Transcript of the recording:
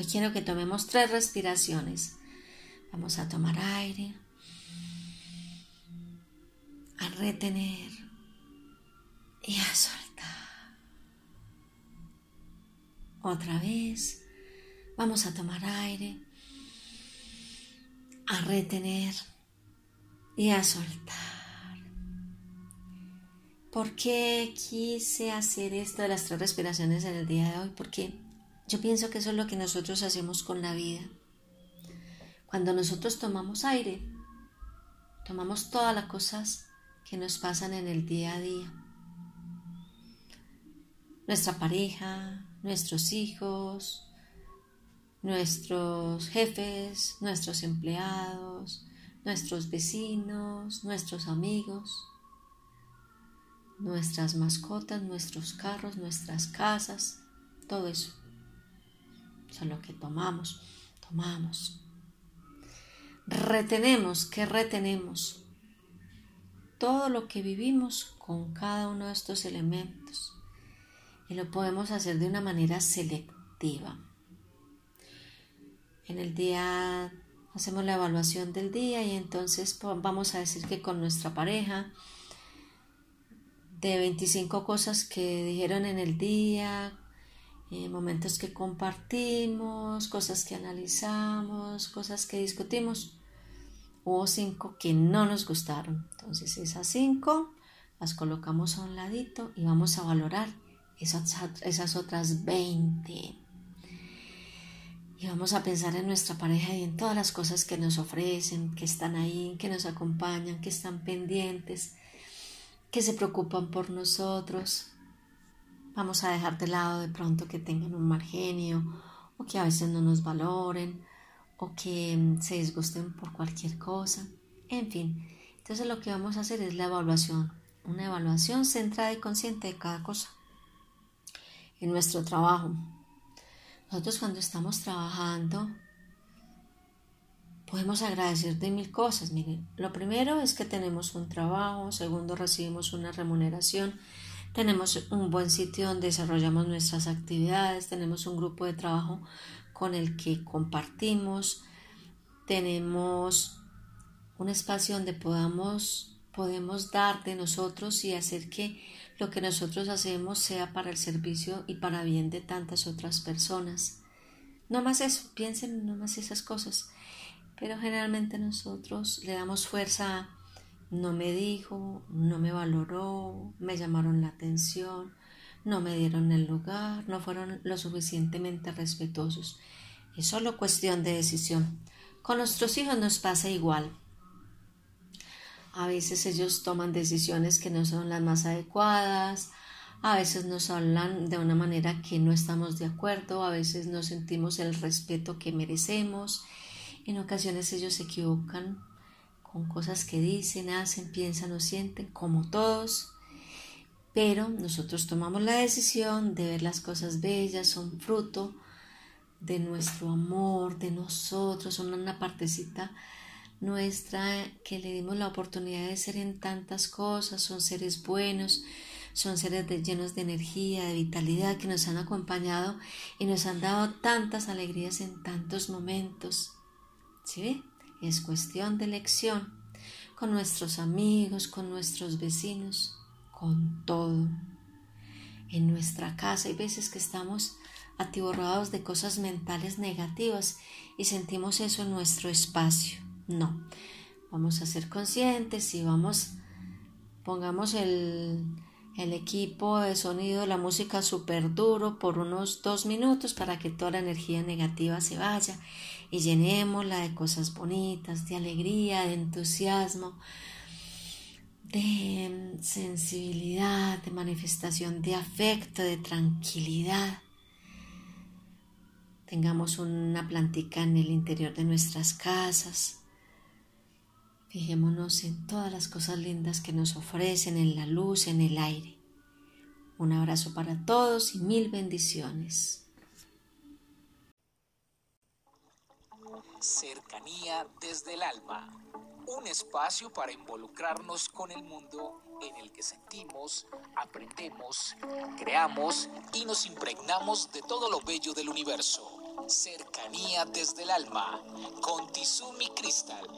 Hoy quiero que tomemos tres respiraciones. Vamos a tomar aire, a retener y a soltar. Otra vez, vamos a tomar aire, a retener y a soltar. ¿Por qué quise hacer esto de las tres respiraciones en el día de hoy? Porque yo pienso que eso es lo que nosotros hacemos con la vida. Cuando nosotros tomamos aire, tomamos todas las cosas que nos pasan en el día a día. Nuestra pareja, nuestros hijos, nuestros jefes, nuestros empleados, nuestros vecinos, nuestros amigos, nuestras mascotas, nuestros carros, nuestras casas, todo eso lo que tomamos, tomamos. Retenemos, ¿qué retenemos? Todo lo que vivimos con cada uno de estos elementos. Y lo podemos hacer de una manera selectiva. En el día hacemos la evaluación del día y entonces vamos a decir que con nuestra pareja de 25 cosas que dijeron en el día, eh, momentos que compartimos, cosas que analizamos, cosas que discutimos. Hubo cinco que no nos gustaron. Entonces esas cinco las colocamos a un ladito y vamos a valorar esas, otras 20. Y vamos a pensar en nuestra pareja y en todas las cosas que nos ofrecen, que están ahí, que nos acompañan, que están pendientes, que se preocupan por nosotros, Vamos a dejar de lado de pronto que tengan un mal genio o que a veces no nos valoren o que mm, se disgusten por cualquier cosa. En fin, entonces lo que vamos a hacer es la evaluación, una evaluación centrada y consciente de cada cosa en nuestro trabajo. Nosotros cuando estamos trabajando podemos agradecer de mil cosas. Miren, lo primero es que tenemos un trabajo, segundo recibimos una remuneración tenemos un buen sitio donde desarrollamos nuestras actividades, tenemos un grupo de trabajo con el que compartimos, tenemos un espacio donde podamos, podemos dar de nosotros y hacer que lo que nosotros hacemos sea para el servicio y para bien de tantas otras personas. No más eso, piensen no más esas cosas. Pero generalmente nosotros le damos fuerza no me dijo, no me valoró, me llamaron la atención, no me dieron el lugar, no fueron lo suficientemente respetuosos. Es solo cuestión de decisión. Con nuestros hijos nos pasa igual. A veces ellos toman decisiones que no son las más adecuadas, a veces nos hablan de una manera que no estamos de acuerdo, a veces no sentimos el respeto que merecemos, en ocasiones ellos se equivocan con cosas que dicen, hacen, piensan o sienten, como todos, pero nosotros tomamos la decisión de ver las cosas bellas, son fruto de nuestro amor, de nosotros, son una partecita nuestra que le dimos la oportunidad de ser en tantas cosas, son seres buenos, son seres llenos de energía, de vitalidad, que nos han acompañado y nos han dado tantas alegrías en tantos momentos. ¿Sí? Es cuestión de elección con nuestros amigos, con nuestros vecinos, con todo. En nuestra casa hay veces que estamos atiborrados de cosas mentales negativas y sentimos eso en nuestro espacio. No, vamos a ser conscientes y vamos, pongamos el, el equipo de sonido, la música súper duro por unos dos minutos para que toda la energía negativa se vaya y llenémosla de cosas bonitas, de alegría, de entusiasmo, de sensibilidad, de manifestación de afecto, de tranquilidad. Tengamos una plantica en el interior de nuestras casas. Fijémonos en todas las cosas lindas que nos ofrecen, en la luz, en el aire. Un abrazo para todos y mil bendiciones. Cercanía desde el alma. Un espacio para involucrarnos con el mundo en el que sentimos, aprendemos, creamos y nos impregnamos de todo lo bello del universo. Cercanía desde el alma con Tizumi Crystal.